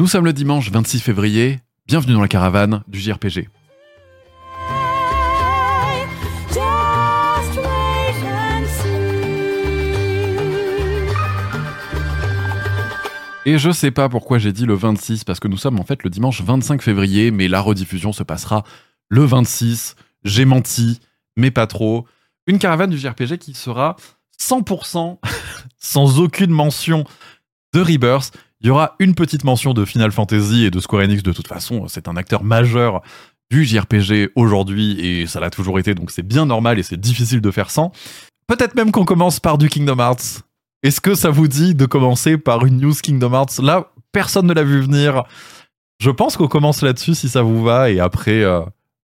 Nous sommes le dimanche 26 février, bienvenue dans la caravane du JRPG. Et je sais pas pourquoi j'ai dit le 26, parce que nous sommes en fait le dimanche 25 février, mais la rediffusion se passera le 26. J'ai menti, mais pas trop. Une caravane du JRPG qui sera 100% sans aucune mention de Rebirth. Il y aura une petite mention de Final Fantasy et de Square Enix de toute façon. C'est un acteur majeur du JRPG aujourd'hui et ça l'a toujours été, donc c'est bien normal et c'est difficile de faire sans. Peut-être même qu'on commence par du Kingdom Hearts. Est-ce que ça vous dit de commencer par une news Kingdom Hearts? Là, personne ne l'a vu venir. Je pense qu'on commence là-dessus si ça vous va et après euh,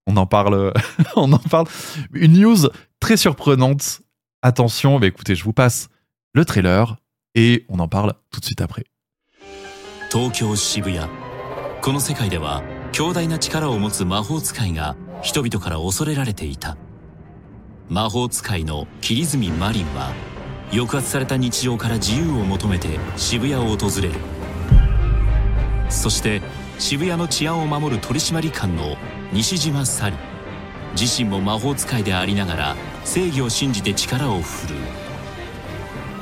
on en parle. on en parle. Une news très surprenante. Attention, bah écoutez, je vous passe le trailer et on en parle tout de suite après. 東京渋谷。この世界では強大な力を持つ魔法使いが人々から恐れられていた。魔法使いの桐住マリンは抑圧された日常から自由を求めて渋谷を訪れる。そして渋谷の治安を守る取締官の西島紗里自身も魔法使いでありながら正義を信じて力を振るう。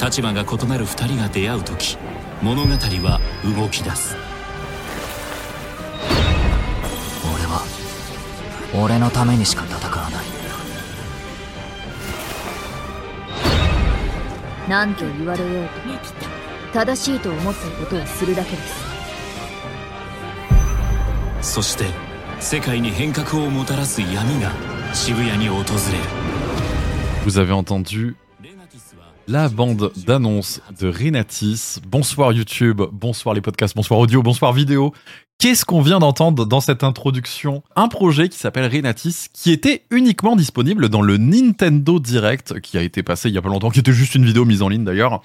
立場が異なる二人が出会う時物語は動き出す。俺は俺のためにしか戦わない。何と言われようと。正しいと思ったことをするだけです。そして世界に変革をもたらす闇が渋谷に訪れる。Vous avez entendu la bande d'annonce de Renatis. Bonsoir YouTube, bonsoir les podcasts, bonsoir audio, bonsoir vidéo. Qu'est-ce qu'on vient d'entendre dans cette introduction? Un projet qui s'appelle Renatis, qui était uniquement disponible dans le Nintendo Direct, qui a été passé il y a pas longtemps, qui était juste une vidéo mise en ligne d'ailleurs,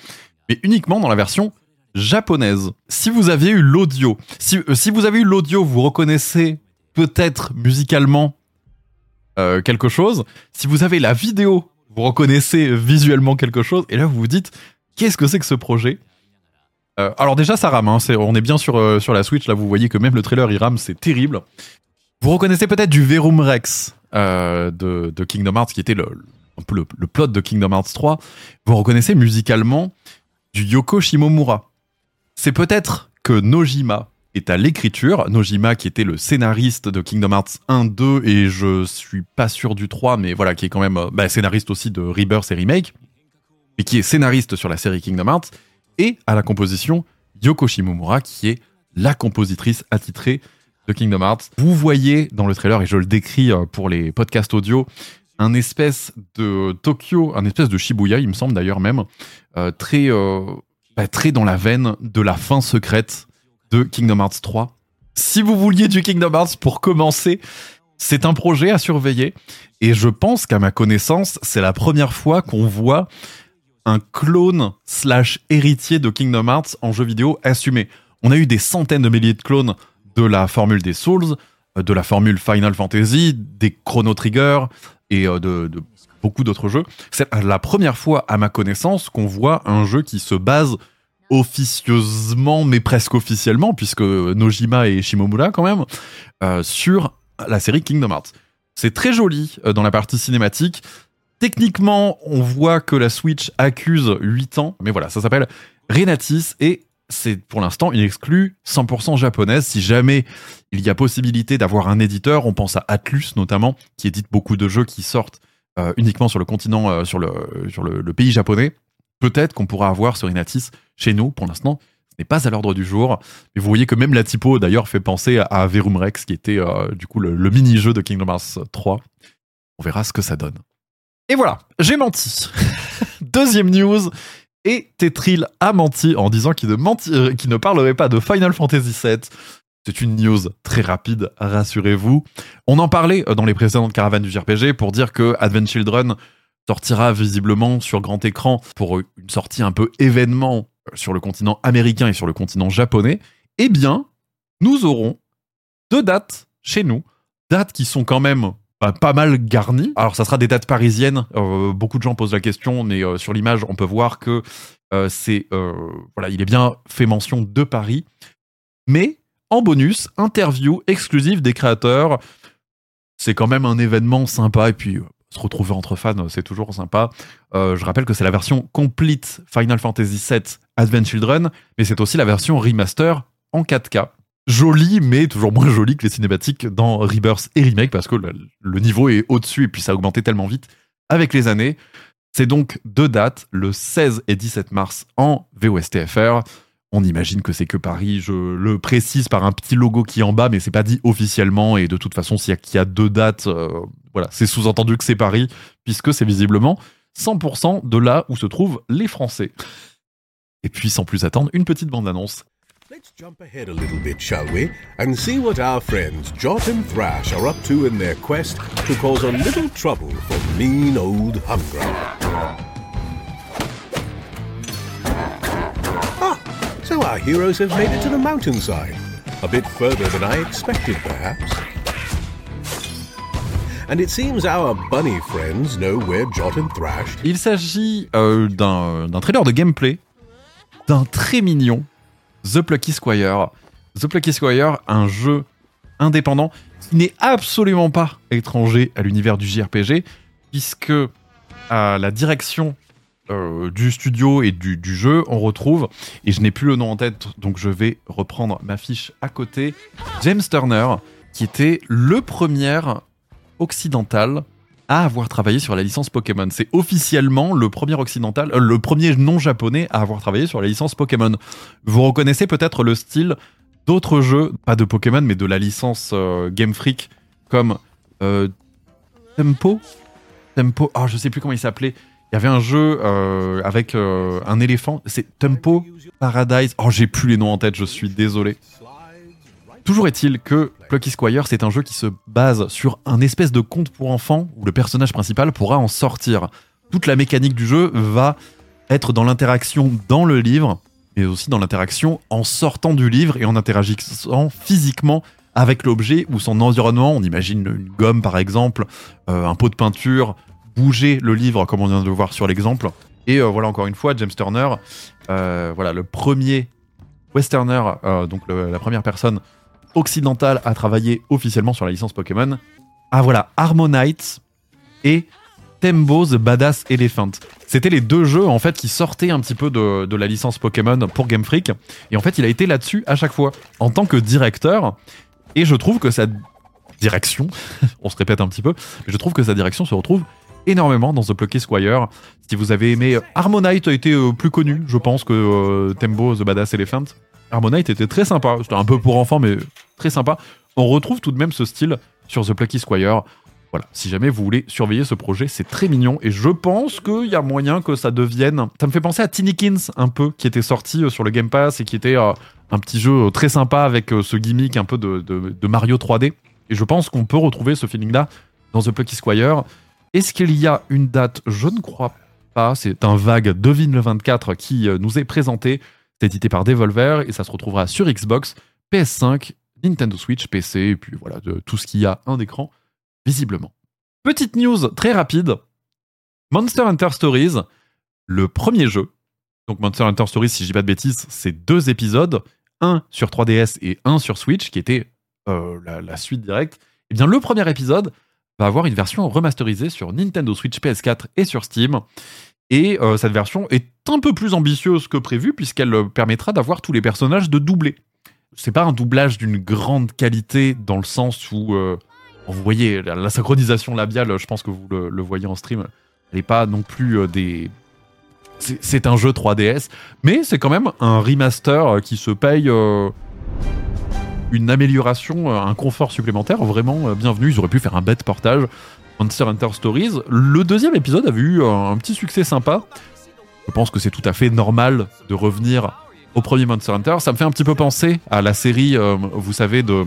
mais uniquement dans la version japonaise. Si vous aviez eu l'audio, si, euh, si vous avez eu l'audio, vous reconnaissez peut-être musicalement euh, quelque chose. Si vous avez la vidéo, vous reconnaissez visuellement quelque chose. Et là, vous vous dites, qu'est-ce que c'est que ce projet? Euh, Alors déjà, ça rame. hein, on est bien sur, euh, sur la Switch. Là, vous voyez que même le trailer, il rame. C'est terrible. Vous reconnaissez peut-être du Verum Rex euh, de, Kingdom Hearts, qui était le, le, le plot de Kingdom Hearts 3. Vous reconnaissez musicalement du Yoko Shimomura. C'est peut-être que Nojima est à l'écriture. Nojima qui était le scénariste de Kingdom Hearts 1, 2 et je suis pas sûr du 3, mais voilà, qui est quand même euh, bah, scénariste aussi de Rebirth et Remake, et qui est scénariste sur la série Kingdom Hearts, et à la composition Yoko Shimomura qui est la compositrice attitrée de Kingdom Hearts. Vous voyez dans le trailer, et je le décris euh, pour les podcasts audio, un espèce de Tokyo, un espèce de Shibuya, il me semble d'ailleurs même, euh, très, bah, très dans la veine de la fin secrète de Kingdom Hearts 3. Si vous vouliez du Kingdom Hearts pour commencer, c'est un projet à surveiller. Et je pense qu'à ma connaissance, c'est la première fois qu'on voit un clone slash héritier de Kingdom Hearts en jeu vidéo assumé. On a eu des centaines de milliers de clones de la formule des Souls, euh, de la formule Final Fantasy, des Chrono Trigger et euh, de, de beaucoup d'autres jeux. C'est la première fois, à ma connaissance, qu'on voit un jeu qui se base officieusement, mais presque officiellement, puisque Nojima et Shimomura quand même, euh, sur la série Kingdom Hearts. C'est très joli euh, dans la partie cinématique. Techniquement, on voit que la Switch accuse 8 ans, mais voilà, ça s'appelle Renatis et c'est pour l'instant une exclue 100% japonaise. Si jamais il y a possibilité d'avoir un éditeur, on pense à Atlus notamment, qui édite beaucoup de jeux qui sortent euh, uniquement sur le continent, sur, le, sur le pays japonais. Peut-être qu'on pourra avoir ce Renatis chez nous. Pour l'instant, ce n'est pas à l'ordre du jour. Mais vous voyez que même la typo, d'ailleurs, fait penser à, Verum Rex, qui était euh, du coup le, mini-jeu de Kingdom Hearts 3. On verra ce que ça donne. Et voilà, j'ai menti. Deuxième news. Et Tetril a menti en disant qu'il ne, euh, qu'il ne parlerait pas de Final Fantasy VII. C'est une news très rapide, rassurez-vous. On en parlait euh, dans les précédentes caravanes du JRPG pour dire que Advent Children sortira visiblement sur grand écran pour une sortie un peu événement euh, sur le continent américain et sur le continent japonais. Eh bien, nous aurons deux dates chez nous, dates qui sont quand même bah, pas mal garnies. Alors, ça sera des dates parisiennes. Euh, beaucoup de gens posent la question, mais euh, sur l'image, on peut voir que euh, c'est euh, voilà, il est bien fait mention de Paris, mais en bonus, interview exclusive des créateurs. C'est quand même un événement sympa et puis euh, se retrouver entre fans, c'est toujours sympa. Euh, je rappelle que c'est la version complete Final Fantasy VII Advent Children, mais c'est aussi la version remaster en 4K. Jolie, mais toujours moins jolie que les cinématiques dans Rebirth et Remake parce que le, le niveau est au-dessus et puis ça a augmenté tellement vite avec les années. C'est donc deux dates, le 16 et 17 mars en VOSTFR. On imagine que c'est que Paris, je le précise par un petit logo qui est en bas, mais c'est pas dit officiellement. Et de toute façon, s'il y, a- deux dates, euh, voilà, c'est sous-entendu que c'est Paris, puisque c'est visiblement 100% de là où se trouvent les Français. Et puis, sans plus attendre, une petite bande-annonce. Let's jump ahead a little bit, shall we, and see what our friends Jot and Thrash are up to in their quest to cause a little trouble for mean old Hungra. So our heroes have made it to the mountainside. A bit further than I expected, perhaps. And it seems our bunny friends know where Jot and Thrash Il s'agit euh, d'un d'un trailer de gameplay d'un très mignon The Plucky Squire. The Plucky Squire, un jeu indépendant qui n'est absolument pas étranger à l'univers du JRPG, puisque à la direction euh, du studio et du, jeu, on retrouve, et je n'ai plus le nom en tête, donc je vais reprendre ma fiche à côté, James Turner, qui était le premier occidental à avoir travaillé sur la licence Pokémon. C'est officiellement le premier occidental, euh, le premier non japonais à avoir travaillé sur la licence Pokémon. Vous reconnaissez peut-être le style d'autres jeux, pas de Pokémon, mais de la licence euh, Game Freak, comme Tempo? Tempo. Ah, je sais plus comment il s'appelait. Il y avait un jeu euh, avec euh, un éléphant. C'est Tempo Paradise. Oh, j'ai plus les noms en tête. Je suis désolé. Toujours est-il que Plucky Squire, c'est un jeu qui se base sur un espèce de conte pour enfants où le personnage principal pourra en sortir. Toute la mécanique du jeu va être dans l'interaction dans le livre, mais aussi dans l'interaction en sortant du livre et en interagissant physiquement avec l'objet ou son environnement. On imagine une gomme par exemple, euh, un pot de peinture, bouger le livre comme on vient de le voir sur l'exemple. Et euh, voilà encore une fois, James Turner, euh, voilà le premier westerner, euh, donc la première personne occidentale à travailler officiellement sur la licence Pokémon. Ah voilà, Harmonite et Tembo the Badass Elephant. C'était les deux jeux en fait qui sortaient un petit peu de, de la licence Pokémon pour Game Freak. Et en fait, il a été là-dessus à chaque fois en tant que directeur. Et je trouve que sa direction, on se répète un petit peu, mais je trouve que sa direction se retrouve énormément dans The Plucky Squire. Si vous avez aimé Harmonite a été euh, plus connu, je pense, que euh, Tembo the Badass Elephant. Harmonite était très sympa. C'était un peu pour enfants, mais très sympa. On retrouve tout de même ce style sur The Plucky Squire. Voilà, si jamais vous voulez surveiller ce projet, c'est très mignon et je pense qu'il y a moyen que ça devienne. Ça me fait penser à Tinykins un peu, qui était sorti euh, sur le Game Pass et qui était euh, un petit jeu euh, très sympa avec euh, ce gimmick un peu de, de- de Mario 3D. Et je pense qu'on peut retrouver ce feeling-là dans The Plucky Squire. Est-ce qu'il y a une date Je ne crois pas. C'est un vague Devine le 24 qui euh, nous est présenté. C'est édité par Devolver et ça se retrouvera sur Xbox, PS5, Nintendo Switch, PC et puis voilà, de tout ce qu'il y a un écran visiblement. Petite news très rapide. Monster Hunter Stories, le premier jeu. Donc Monster Hunter Stories, si je dis pas de bêtises, c'est deux épisodes, un sur 3DS et un sur Switch, qui était euh, la, la suite directe. Et bien le premier épisode va avoir une version remasterisée sur Nintendo Switch, PS4 et sur Steam. Et euh, cette version est un peu plus ambitieuse que prévu puisqu'elle euh, permettra d'avoir tous les personnages de doubler. C'est pas un doublage d'une grande qualité dans le sens où euh, vous voyez la, synchronisation labiale, je pense que vous le, voyez en stream, elle n'est pas non plus des. C'est un jeu 3DS, mais c'est quand même un remaster qui se paye une amélioration, euh, un confort supplémentaire, vraiment euh, bienvenu. Ils auraient pu faire un bête portage. Monster Hunter Stories. Le deuxième épisode avait eu un, petit succès sympa. Je pense que c'est tout à fait normal de revenir au premier Monster Hunter. Ça me fait un petit peu penser à la série, euh, vous savez, de,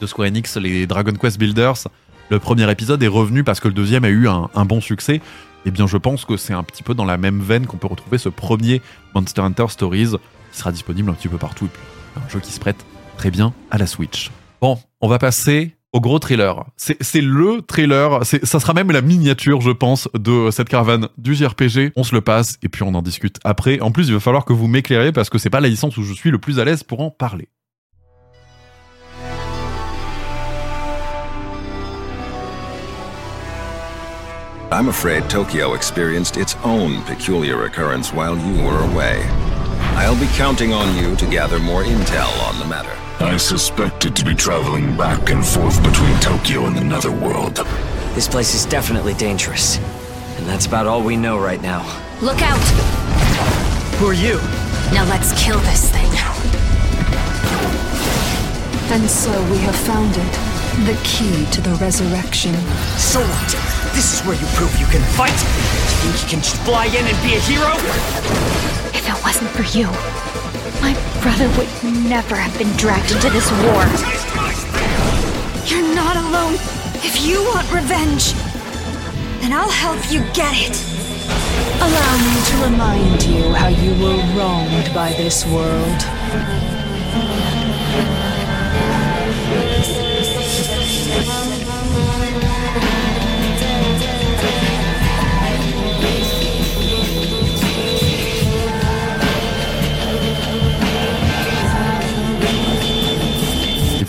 de Square Enix, les Dragon Quest Builders. Le premier épisode est revenu parce que le deuxième a eu un, un bon succès. Eh bien, je pense que c'est un petit peu dans la même veine qu'on peut retrouver ce premier Monster Hunter Stories qui sera disponible un petit peu partout. Et puis, un jeu qui se prête Très bien, à la Switch. Bon, on va passer au gros trailer. C'est le trailer, ça sera même la miniature, je pense, de cette caravane du JRPG. On se le passe et puis on en discute après. En plus, il va falloir que vous m'éclairiez parce que c'est pas la licence où je suis le plus à l'aise pour en parler. I'm afraid Tokyo experienced its own peculiar occurrence while you were away. I'll be counting on you to gather more intel on the matter. I suspected to be traveling back and forth between Tokyo and the Netherworld. This place is definitely dangerous. And that's about all we know right now. Look out! Who are you? Now let's kill this thing. And so we have found it. The key to the resurrection. So what? This is where you prove you can fight? You think you can just fly in and be a hero? If it wasn't for you, my brother would never have been dragged into this war. You're not alone. If you want revenge, then I'll help you get it. Allow me to remind you how you were wronged by this world.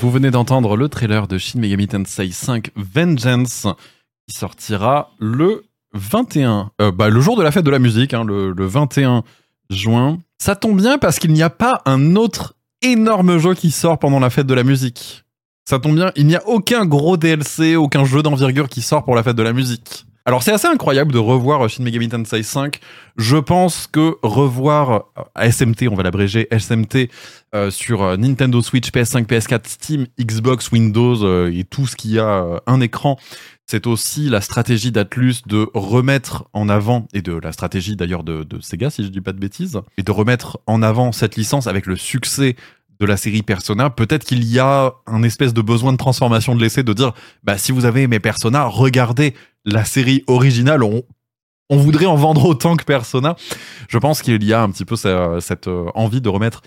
Vous venez d'entendre le trailer de Shin Megami Tensei 5 Vengeance qui sortira le 21, euh, bah, le jour de la fête de la musique, hein, le, le 21 juin. Ça tombe bien parce qu'il n'y a pas un autre énorme jeu qui sort pendant la fête de la musique. Ça tombe bien, il n'y a aucun gros DLC, aucun jeu d'envergure qui sort pour la fête de la musique. Alors c'est assez incroyable de revoir Shin Megami Tensei 5. Je pense que revoir euh, SMT, on va l'abréger SMT, euh, sur euh, Nintendo Switch, PS5, PS4, Steam, Xbox, Windows euh, et tout ce qui a un écran, c'est aussi la stratégie d'Atlus de remettre en avant, et de la stratégie d'ailleurs de, Sega si je dis pas de bêtises, et de remettre en avant cette licence avec le succès de la série Persona, peut-être qu'il y a un espèce de besoin de transformation de l'essai, de dire, bah si vous avez aimé Persona, regardez la série originale, on, voudrait en vendre autant que Persona. Je pense qu'il y a un petit peu ce- cette envie de remettre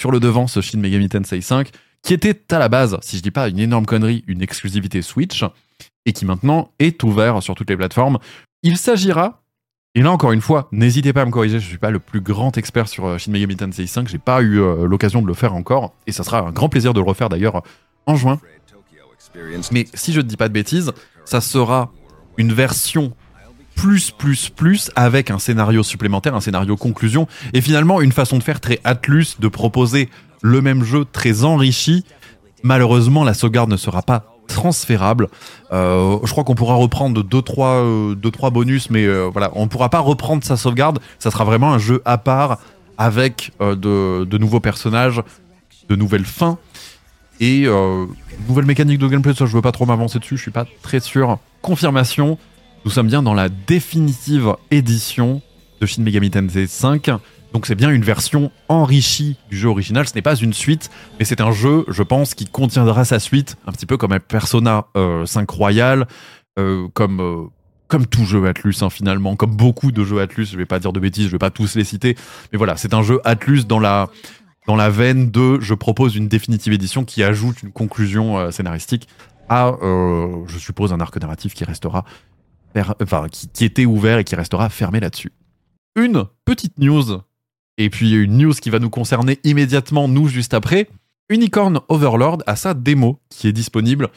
sur le devant ce Shin Megami Tensei 5, qui était à la base, si je dis pas une énorme connerie, une exclusivité Switch, et qui maintenant est ouvert sur toutes les plateformes. Il s'agira, et là encore une fois, n'hésitez pas à me corriger, je suis pas le plus grand expert sur euh, Shin Megami Tensei 5, j'ai pas eu euh, l'occasion de le faire encore, et ça sera un grand plaisir de le refaire d'ailleurs en juin. Mais si je ne dis pas de bêtises, ça sera une version plus plus plus avec un scénario supplémentaire, un scénario conclusion, et finalement une façon de faire très Atlus de proposer le même jeu très enrichi. Malheureusement, la sauvegarde ne sera pas transférable. Euh, je crois qu'on pourra reprendre 2 trois euh, deux, trois bonus, mais euh, voilà, on ne pourra pas reprendre sa sauvegarde. Ça sera vraiment un jeu à part avec de, nouveaux personnages, de nouvelles fins et euh, nouvelle mécanique de gameplay. Ça, je veux pas trop m'avancer dessus. Je suis pas très sûr. Confirmation. Nous sommes bien dans la définitive édition de Shin Megami Tensei 5. Donc c'est bien une version enrichie du jeu original. Ce n'est pas une suite, mais c'est un jeu, je pense, qui contiendra sa suite, un petit peu comme un Persona euh, 5 Royal, euh, comme euh, comme tout jeu Atlus hein, finalement, comme beaucoup de jeux Atlus. Je vais pas dire de bêtises, je vais pas tous les citer, mais voilà, c'est un jeu Atlus dans la dans la veine de je propose une définitive édition qui ajoute une conclusion euh, scénaristique à, euh, je suppose, un arc narratif qui restera, qui, était ouvert et qui restera fermé là-dessus. Une petite news, et puis une news qui va nous concerner immédiatement, nous, juste après. Unicorn Overlord a sa démo qui est disponible.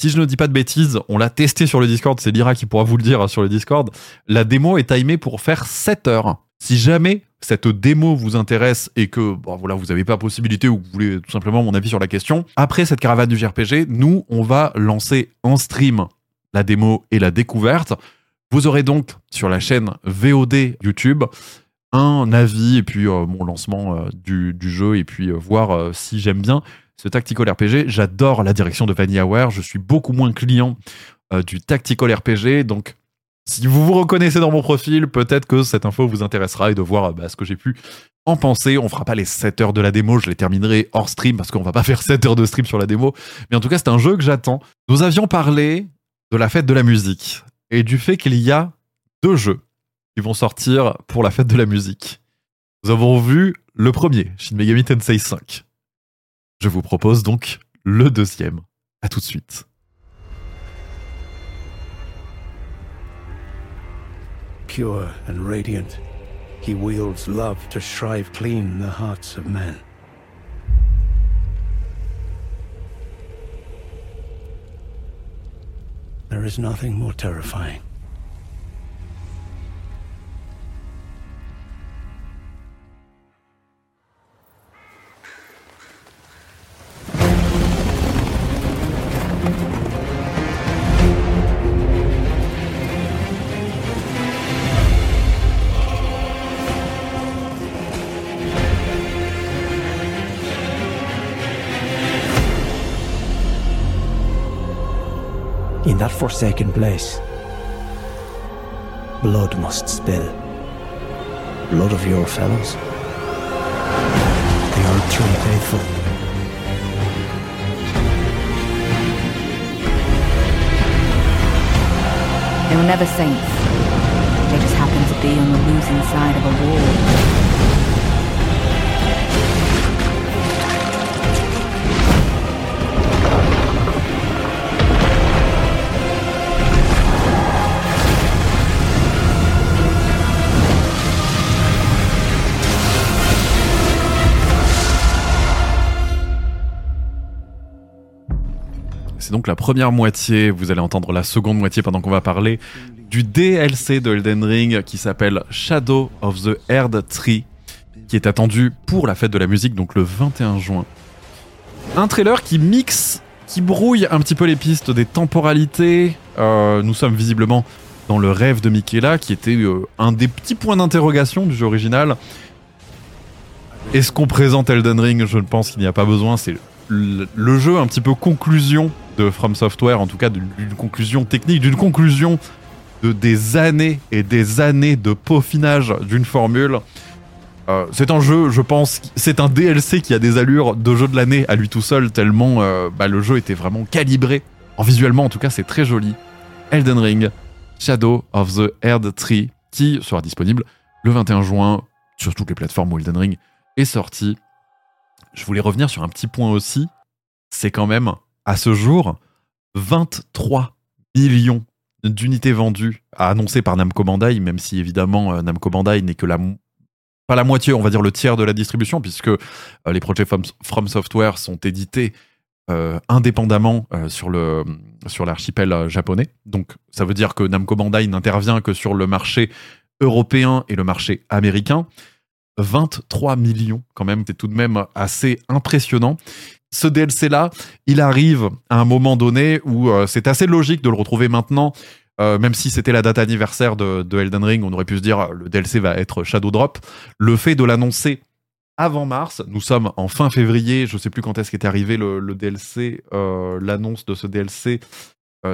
Si je ne dis pas de bêtises, on l'a testé sur le Discord, c'est Lyra qui pourra vous le dire hein, sur le Discord. La démo est timée pour faire 7 heures. Si jamais cette démo vous intéresse et que voilà, vous n'avez pas possibilité ou que vous voulez tout simplement mon avis sur la question, après cette caravane du JRPG, nous, on va lancer en stream la démo et la découverte. Vous aurez donc sur la chaîne VOD YouTube un avis et puis euh, mon lancement euh, du, jeu et puis euh, voir si j'aime bien ce tactical RPG. J'adore la direction de VanillaWare. Je suis beaucoup moins client du tactical RPG. Donc, si vous vous reconnaissez dans mon profil, peut-être que cette info vous intéressera et de voir bah, ce que j'ai pu en penser. On fera pas les 7 heures de la démo, je les terminerai hors stream parce qu'on va pas faire 7 heures de stream sur la démo. Mais en tout cas, c'est un jeu que j'attends. Nous avions parlé de la fête de la musique et du fait qu'il y a deux jeux qui vont sortir pour la fête de la musique. Nous avons vu le premier, Shin Megami Tensei 5. Je vous propose donc le deuxième. À tout de suite. Pure and radiant, he wields love to shrive clean the hearts of men. There is nothing more terrifying In that forsaken place, blood must spill. Blood of your fellows. They are true faithful. They were never saints. They just happened to be on the losing side of a war. C'est donc la première moitié, vous allez entendre la seconde moitié pendant qu'on va parler du DLC de Elden Ring qui s'appelle Shadow of the Erd Tree, qui est attendu pour la fête de la musique, donc le 21 juin. Un trailer qui mixe, qui brouille un petit peu les pistes des temporalités. Euh, nous sommes visiblement dans le rêve de Michaela, qui était euh, un des petits points d'interrogation du jeu original. Est-ce qu'on présente Elden Ring? Je ne pense qu'il n'y a pas besoin. C'est le jeu un petit peu conclusion de From Software, en tout cas d'une conclusion technique, d'une conclusion de des années et des années de peaufinage d'une formule. Euh, c'est un jeu, je pense, c'est un DLC qui a des allures de jeu de l'année à lui tout seul, tellement euh, bah, le jeu était vraiment calibré. En visuellement, en tout cas, c'est très joli. Elden Ring, Shadow of the Erd Tree, qui sera disponible le 21 juin sur toutes les plateformes où Elden Ring est sorti. Je voulais revenir sur un petit point aussi. C'est quand même, à ce jour, 23 millions d'unités vendues à annoncer par Namco Bandai, même si évidemment euh, Namco Bandai n'est que la pas la moitié, on va dire le tiers de la distribution, puisque euh, les projets From, Software sont édités euh, indépendamment sur sur l'archipel japonais. Donc ça veut dire que Namco Bandai n'intervient que sur le marché européen et le marché américain. 23 millions quand même, c'est tout de même assez impressionnant. Ce DLC là, il arrive à un moment donné où euh, c'est assez logique de le retrouver maintenant. Euh, même si c'était la date anniversaire de, de Elden Ring, on aurait pu se dire le DLC va être Shadow Drop. Le fait de l'annoncer avant mars, nous sommes en fin février, je sais plus quand est-ce qu'est arrivé le, DLC, euh, l'annonce de ce DLC,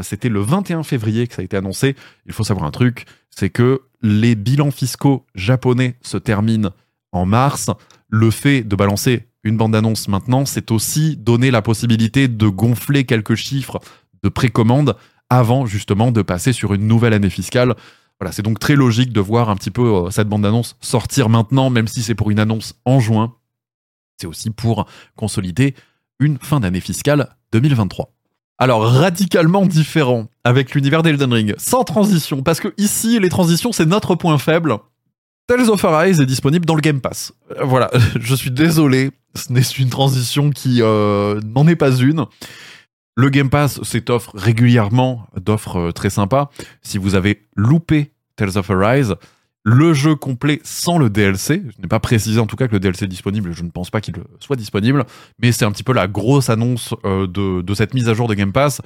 c'était le 21 février que ça a été annoncé. Il faut savoir un truc, c'est que les bilans fiscaux japonais se terminent en mars. Le fait de balancer une bande-annonce maintenant, c'est aussi donner la possibilité de gonfler quelques chiffres de précommande avant justement de passer sur une nouvelle année fiscale. Voilà, c'est donc très logique de voir un petit peu euh, cette bande-annonce sortir maintenant, même si c'est pour une annonce en juin. C'est aussi pour consolider une fin d'année fiscale 2023. Alors, radicalement différent avec l'univers d'Elden Ring, sans transition, parce que ici, les transitions, c'est notre point faible. Tales of Arise est disponible dans le Game Pass. Euh, voilà, je suis désolé, ce n'est une transition qui euh, n'en est pas une. Le Game Pass s'étoffe régulièrement d'offres euh, très sympas. Si vous avez loupé Tales of Arise, le jeu complet sans le DLC, je n'ai pas précisé en tout cas que le DLC est disponible, je ne pense pas qu'il soit disponible, mais c'est un petit peu la grosse annonce de, cette mise à jour de Game Pass.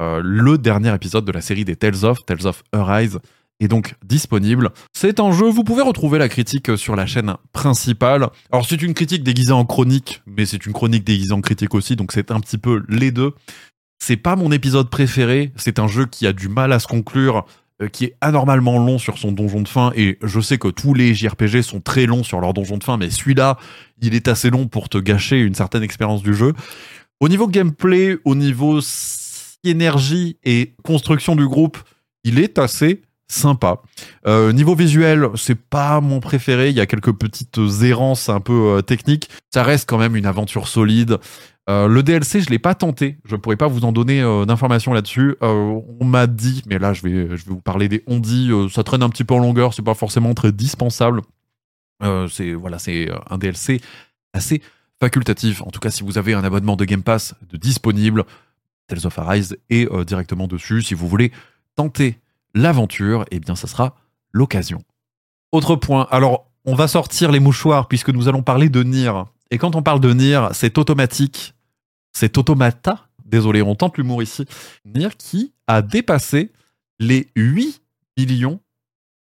Le dernier épisode de la série des Tales of, Tales of Arise, est donc disponible. C'est un jeu, vous pouvez retrouver la critique sur la chaîne principale. Alors c'est une critique déguisée en chronique, mais c'est une chronique déguisée en critique aussi, donc c'est un petit peu les deux. C'est pas mon épisode préféré, c'est un jeu qui a du mal à se conclure, euh, qui est anormalement long sur son donjon de fin, et je sais que tous les JRPG sont très longs sur leur donjon de fin, mais celui-là, il est assez long pour te gâcher une certaine expérience du jeu. Au niveau gameplay, au niveau énergie et construction du groupe, il est assez sympa. Euh, niveau visuel, c'est pas mon préféré. Il y a quelques petites errances un peu euh, techniques. Ça reste quand même une aventure solide. Euh, le DLC, je l'ai pas tenté. Je pourrais pas vous en donner d'informations là-dessus. On m'a dit, mais là, je vais, vous parler des on dit. ça traîne un petit peu en longueur. C'est pas forcément très dispensable. C'est voilà, c'est un DLC assez facultatif. En tout cas, si vous avez un abonnement de Game Pass de disponible, Tales of Arise est directement dessus. Si vous voulez tenter l'aventure, eh bien, ça sera l'occasion. Autre point. Alors, on va sortir les mouchoirs puisque nous allons parler de Nier. Et quand on parle de Nier, c'est automatique. C'est automata. Désolé, on tente l'humour ici. Nier qui a dépassé les 8 millions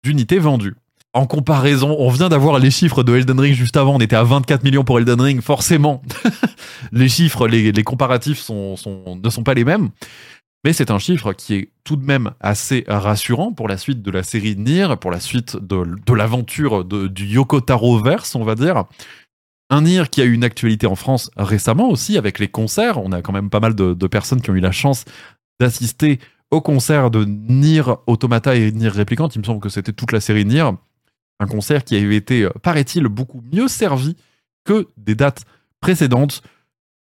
d'unités vendues. En comparaison, on vient d'avoir les chiffres de Elden Ring juste avant, on était à 24 millions pour Elden Ring, forcément. les chiffres, les, comparatifs ne sont pas les mêmes. Mais c'est un chiffre qui est tout de même assez rassurant pour la suite de la série Nier, pour la suite de, l'aventure du Yoko Taro verse, on va dire. Un Nier qui a eu une actualité en France récemment aussi avec les concerts. On a quand même pas mal de, de personnes qui ont eu la chance d'assister au concert de Nier Automata et Nier Replicant. Il me semble que c'était toute la série Nier. Un concert qui avait été, euh, paraît-il, beaucoup mieux servi que des dates précédentes.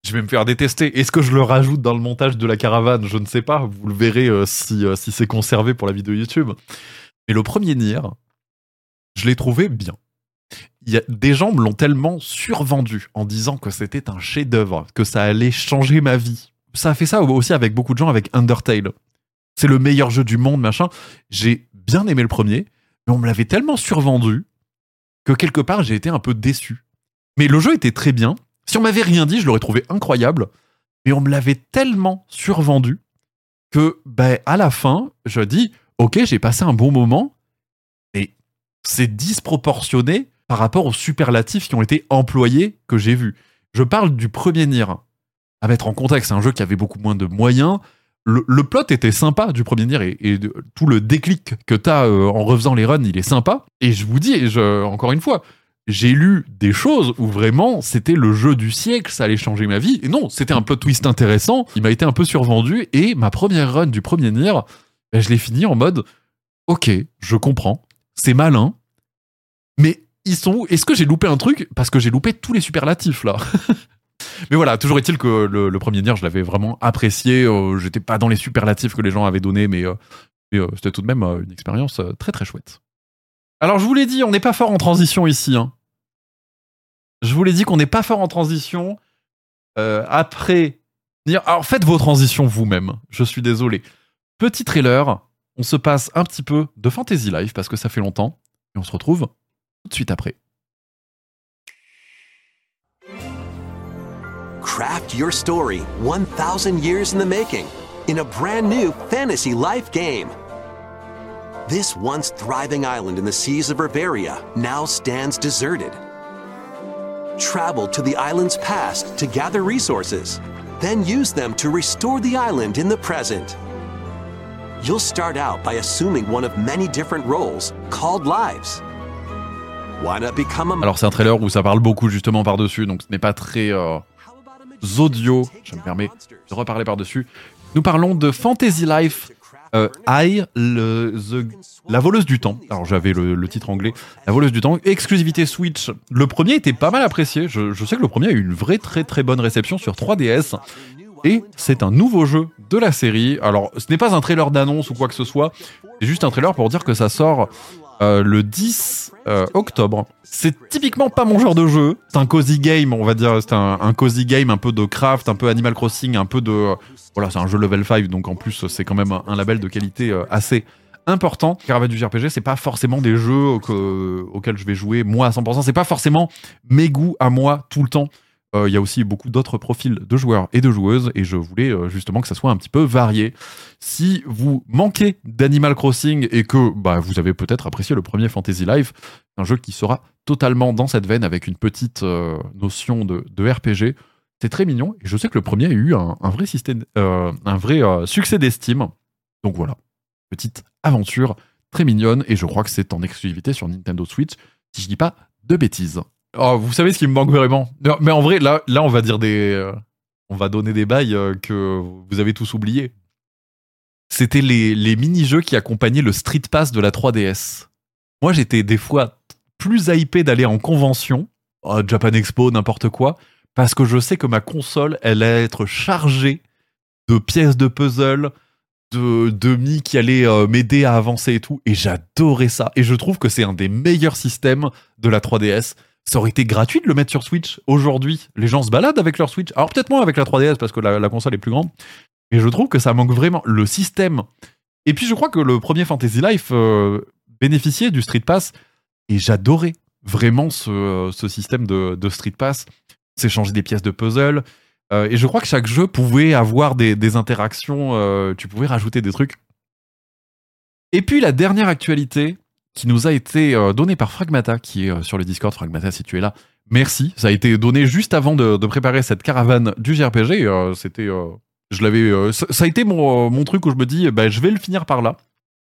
Je vais me faire détester. Est-ce que je le rajoute dans le montage de la caravane? Je ne sais pas. Vous le verrez euh, si, euh, si c'est conservé pour la vidéo YouTube. Mais le premier Nier, je l'ai trouvé bien. Y a, des gens me l'ont tellement survendu en disant que c'était un chef-d'œuvre, que ça allait changer ma vie. Ça a fait ça aussi avec beaucoup de gens avec Undertale. C'est le meilleur jeu du monde, machin. J'ai bien aimé le premier, mais on me l'avait tellement survendu que quelque part j'ai été un peu déçu. Mais le jeu était très bien. Si on m'avait rien dit, je l'aurais trouvé incroyable. Mais on me l'avait tellement survendu que, ben, à la fin, je dis, ok, j'ai passé un bon moment, mais c'est disproportionné par rapport aux superlatifs qui ont été employés que j'ai vus. Je parle du premier Nier. À mettre en contexte, c'est un jeu qui avait beaucoup moins de moyens. Le, plot était sympa du premier Nier et, et tout le déclic que t'as euh, en refaisant les runs, il est sympa. Et je vous dis, et encore une fois, j'ai lu des choses où vraiment c'était le jeu du siècle, ça allait changer ma vie. Et non, c'était un plot twist intéressant. Il m'a été un peu survendu et ma première run du premier Nier, ben, je l'ai fini en mode Ok, je comprends, c'est malin, mais ils sont où? Est-ce que j'ai loupé un truc? Parce que j'ai loupé tous les superlatifs là. mais voilà, toujours est-il que le, premier Nier, je l'avais vraiment apprécié. euh, J'étais pas dans les superlatifs que les gens avaient donnés, mais, euh, euh, c'était tout de même une expérience très très chouette. Alors je vous l'ai dit, on n'est pas fort en transition ici. hein. Je vous l'ai dit qu'on n'est pas fort en transition. Euh, après, alors faites vos transitions vous-même. Je suis désolé. Petit trailer, on se passe un petit peu de Fantasy Life parce que ça fait longtemps et on se retrouve tout de suite après. Craft your story 1,000 years in the making in a brand new fantasy life game. This once thriving island in the seas of Riveria now stands deserted. Travel to the island's past to gather resources, then use them to restore the island in the present. You'll start out by assuming one of many different roles called lives. Why not become a Alors c'est un trailer où ça parle beaucoup justement par-dessus, donc ce n'est pas très euh, audio. Je me permets de reparler par-dessus. Nous parlons de Fantasy Life euh, I, le- the- la voleuse du temps. Alors j'avais le, le titre anglais, la voleuse du temps, exclusivité Switch. Le premier était pas mal apprécié. Je, je sais que le premier a eu une vraie très très bonne réception sur 3DS. Et c'est un nouveau jeu de la série. Alors, ce n'est pas un trailer d'annonce ou quoi que ce soit. C'est juste un trailer pour dire que ça sort euh, le 10 euh, octobre. C'est typiquement pas mon genre de jeu. C'est un cozy game, on va dire. C'est un, cozy game, un peu de craft, un peu Animal Crossing, un peu de. Voilà, c'est un jeu level 5, donc en plus, c'est quand même un, label de qualité euh, assez important. Caravane du RPG, c'est pas forcément des jeux que- auxquels je vais jouer moi à 100%. C'est pas forcément mes goûts à moi tout le temps. Euh, Il y a aussi beaucoup d'autres profils de joueurs et de joueuses, et je voulais euh, justement que ça soit un petit peu varié. Si vous manquez d'Animal Crossing et que bah, vous avez peut-être apprécié le premier Fantasy Life, un jeu qui sera totalement dans cette veine avec une petite euh, notion de, RPG. C'est très mignon, et je sais que le premier a eu un, vrai, succès d'estime. Donc voilà, petite aventure très mignonne, et je crois que c'est en exclusivité sur Nintendo Switch, si je dis pas de bêtises. Oh, vous savez ce qui me manque vraiment? Mais en vrai, là, là on va dire des. euh, on va donner des bails euh, que vous avez tous oubliés. C'était les, les mini-jeux qui accompagnaient le Street Pass de la 3DS. Moi, j'étais des fois plus hypé d'aller en convention, euh, Japan Expo, n'importe quoi, parce que je sais que ma console, elle allait être chargée de pièces de puzzle, de, de mi qui allaient euh, m'aider à avancer et tout, et j'adorais ça. Et je trouve que c'est un des meilleurs systèmes de la 3DS. Ça aurait été gratuit de le mettre sur Switch aujourd'hui. Les gens se baladent avec leur Switch. Alors peut-être moins avec la 3DS parce que la, console est plus grande. Mais je trouve que ça manque vraiment le système. Et puis je crois que le premier Fantasy Life euh, bénéficiait du Street Pass. Et j'adorais vraiment ce, ce système de, Street Pass. S'échanger des pièces de puzzle. Euh, et je crois que chaque jeu pouvait avoir des, interactions. euh, tu pouvais rajouter des trucs. Et puis la dernière actualité qui nous a été euh, donnée par Fragmata, qui est euh, sur le Discord. Fragmata, si tu es là, merci. Ça a été donné juste avant de, préparer cette caravane du JRPG. euh, C'était, Je l'avais, ça, a été mon, truc où je me dis, bah, je vais le finir par là.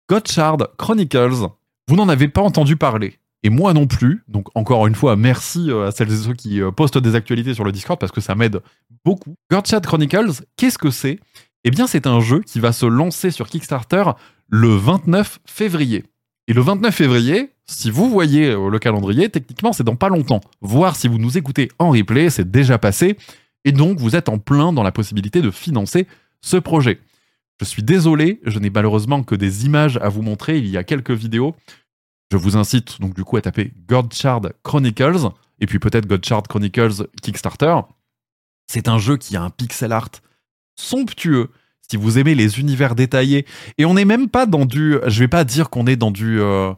Godchard Chronicles, vous n'en avez pas entendu parler. Et moi non plus. Donc encore une fois, merci à celles et ceux qui postent des actualités sur le Discord parce que ça m'aide beaucoup. Godchard Chronicles, qu'est-ce que c'est? Eh bien, c'est un jeu qui va se lancer sur Kickstarter le 29 février. Et le 29 février, si vous voyez euh, le calendrier, techniquement, c'est dans pas longtemps. Voir si vous nous écoutez en replay, c'est déjà passé. Et donc, vous êtes en plein dans la possibilité de financer ce projet. Je suis désolé, je n'ai malheureusement que des images à vous montrer. Il y a quelques vidéos. Je vous incite donc du coup à taper Godchard Chronicles et puis peut-être Godchard Chronicles Kickstarter. C'est un jeu qui a un pixel art somptueux. Si vous aimez les univers détaillés, et on n'est même pas dans du, je vais pas dire qu'on est dans du, euh,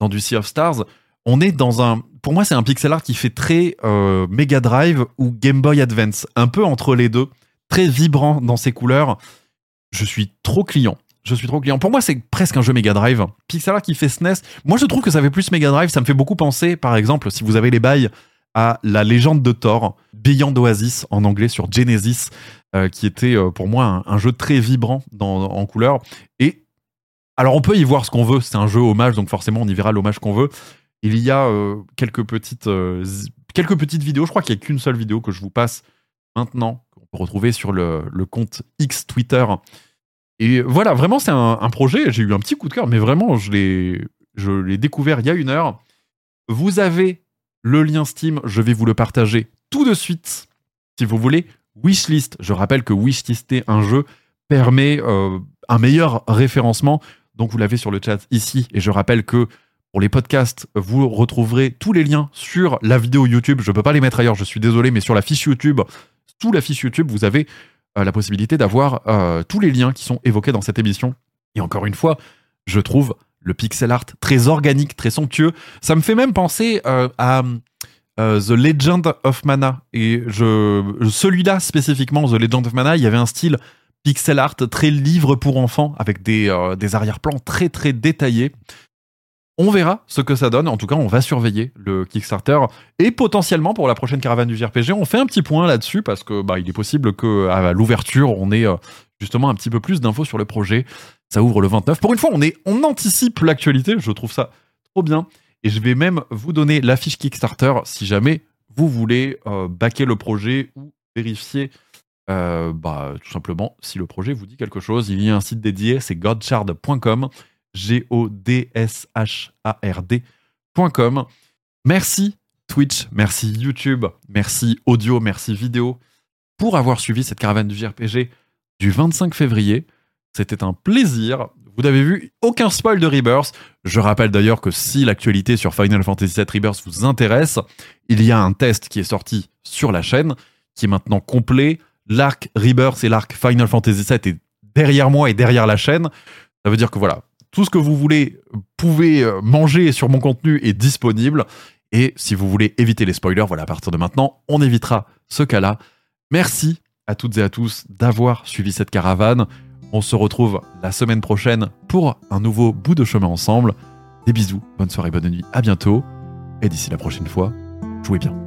dans du Sea of Stars. On est dans un, pour moi c'est un pixel art qui fait très euh, Mega Drive ou Game Boy Advance, un peu entre les deux, très vibrant dans ses couleurs. Je suis trop client. Je suis trop client. Pour moi, c'est presque un jeu Mega Drive. Pixel art qui fait SNES. Moi, je trouve que ça fait plus Mega Drive. Ça me fait beaucoup penser, par exemple, si vous avez les bails, à La légende de Thor, Beyond Oasis en anglais sur Genesis, euh, qui était euh, pour moi un, jeu très vibrant en couleurs. Et alors, on peut y voir ce qu'on veut. C'est un jeu hommage, donc forcément, on y verra l'hommage qu'on veut. Il y a euh, quelques, petites, quelques petites vidéos. Je crois qu'il n'y a qu'une seule vidéo que je vous passe maintenant, qu'on peut retrouver sur le, compte X Twitter. Et voilà, vraiment, c'est un, un projet. J'ai eu un petit coup de cœur, mais vraiment, je l'ai découvert il y a une heure. Vous avez le lien Steam, je vais vous le partager tout de suite. Si vous voulez, wishlist. Je rappelle que wishlister un jeu permet euh, un meilleur référencement. Donc vous l'avez sur le chat ici. Et je rappelle que pour les podcasts, vous retrouverez tous les liens sur la vidéo YouTube. Je ne peux pas les mettre ailleurs, je suis désolé, mais sur la fiche YouTube, sous la fiche YouTube, vous avez euh, la possibilité d'avoir euh, tous les liens qui sont évoqués dans cette émission. Et encore une fois, je trouve le pixel art très organique, très somptueux. Ça me fait même penser euh, à euh, The Legend of Mana. Et celui-là spécifiquement, The Legend of Mana, il y avait un style pixel art très livre pour enfants avec des, euh, des arrière-plans très très détaillés. On verra ce que ça donne. En tout cas, on va surveiller le Kickstarter et potentiellement pour la prochaine caravane du JRPG, on fait un petit point là-dessus parce que bah, il est possible que à l'ouverture, on ait justement un petit peu plus d'infos sur le projet. Ça ouvre le 29. Pour une fois, on est, on anticipe l'actualité. Je trouve ça trop bien. Et je vais même vous donner la fiche Kickstarter si jamais vous voulez euh, backer le projet ou vérifier euh, bah, tout simplement si le projet vous dit quelque chose. Il y a un site dédié, c'est godshard.com. G-O-D-S-H-A-R-D.com. Merci Twitch, merci YouTube, merci audio, merci vidéo pour avoir suivi cette caravane du JRPG du 25 février. C'était un plaisir. Vous n'avez vu aucun spoil de Rebirth. Je rappelle d'ailleurs que si l'actualité sur Final Fantasy VII Rebirth vous intéresse, il y a un test qui est sorti sur la chaîne, qui est maintenant complet. L'arc Rebirth et l'arc Final Fantasy VII est derrière moi et derrière la chaîne. Ça veut dire que voilà, tout ce que vous voulez, pouvez euh, manger sur mon contenu est disponible. Et si vous voulez éviter les spoilers, voilà, à partir de maintenant, on évitera ce cas-là. Merci à toutes et à tous d'avoir suivi cette caravane. On se retrouve la semaine prochaine pour un nouveau bout de chemin ensemble. Des bisous, bonne soirée, bonne nuit, à bientôt. Et d'ici la prochaine fois, jouez bien.